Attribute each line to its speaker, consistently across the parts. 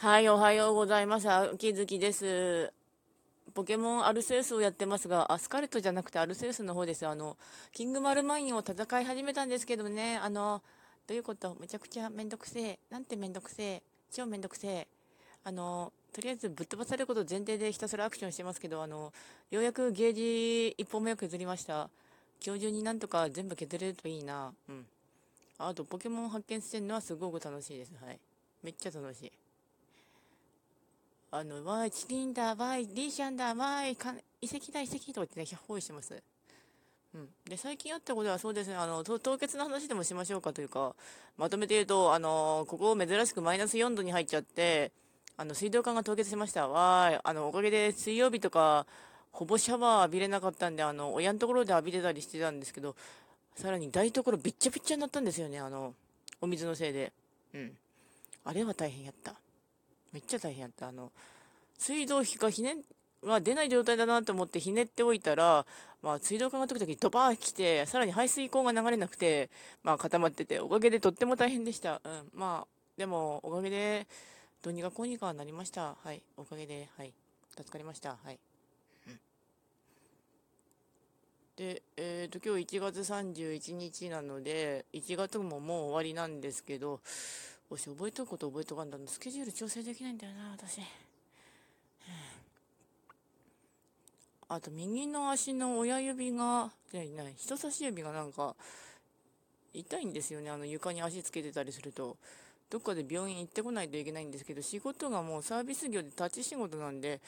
Speaker 1: はい、おはようございます。秋月です。ポケモンアルセウスをやってますが、アスカルトじゃなくてアルセウスの方です。あの、キングマルマインを戦い始めたんですけどね、あの、どういうこと？めちゃくちゃめんどくせえ。なんてめんどくせえ？超めんどくせえ。あの、とりあえずぶっ飛ばされること前提でひたすらアクションしてますけど、あの、ようやくゲージ一本目を削りました。今日中になんとか全部削れるといいな。うん。あと、ポケモン発見してるのはすごく楽しいです。はい。めっちゃ楽しい。あの、わーい、チキンだ、わーい、リーシャンだ、わーい、遺跡だ、遺跡とかってね、包囲してます。うん。で、最近あったことはそうですね、あの、凍結の話でもしましょうかというか、まとめて言うと、あの、ここ珍しくマイナス4度に入っちゃって、あの、水道管が凍結しました。わーい、あの、おかげで水曜日とか、ほぼシャワー浴びれなかったんで、あの、親のところで浴びれたりしてたんですけど、さらに台所びっちゃびっちゃになったんですよね、あの、お水のせいで。うん。あれは大変やった。めっちゃ大変やった。あの、水道費がひね、は出ない状態だなと思ってひねっておいたら、まあ、水道管が時々ドバー来て、さらに排水口が流れなくて、まあ、固まってて、おかげでとっても大変でした。うん。まあ、でも、おかげで、どうにかこうにかなりました。はい。おかげで、はい。助かりました。はい。で、えっ、ー、と、今日1月31日なので、1月ももう終わりなんですけど、もし覚えとくこと覚えとかんだの、スケジュール調整できないんだよな、私。あと、右の足の親指が、じゃない、人差し指がなんか、痛いんですよね。あの、床に足つけてたりすると。どっかで病院行ってこないといけないんですけど、仕事がもうサービス業で立ち仕事なんで、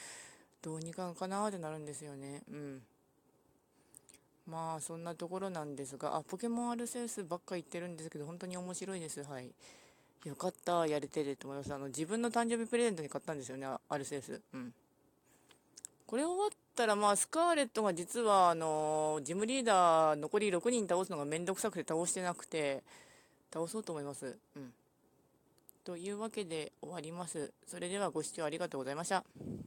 Speaker 1: どうにかかなーってなるんですよね。うん。まあ、そんなところなんですが、あ、ポケモンアルセウスばっか言ってるんですけど、本当に面白いです。はい。よかった、やれてると思います。あの、自分の誕生日プレゼントに買ったんですよね、アルセウス。うん。これ終わったら、まあ、スカーレットが実は、あの、ジムリーダー残り6人倒すのがめんどくさくて倒してなくて、倒そうと思います。うん。というわけで終わります。それではご視聴ありがとうございました。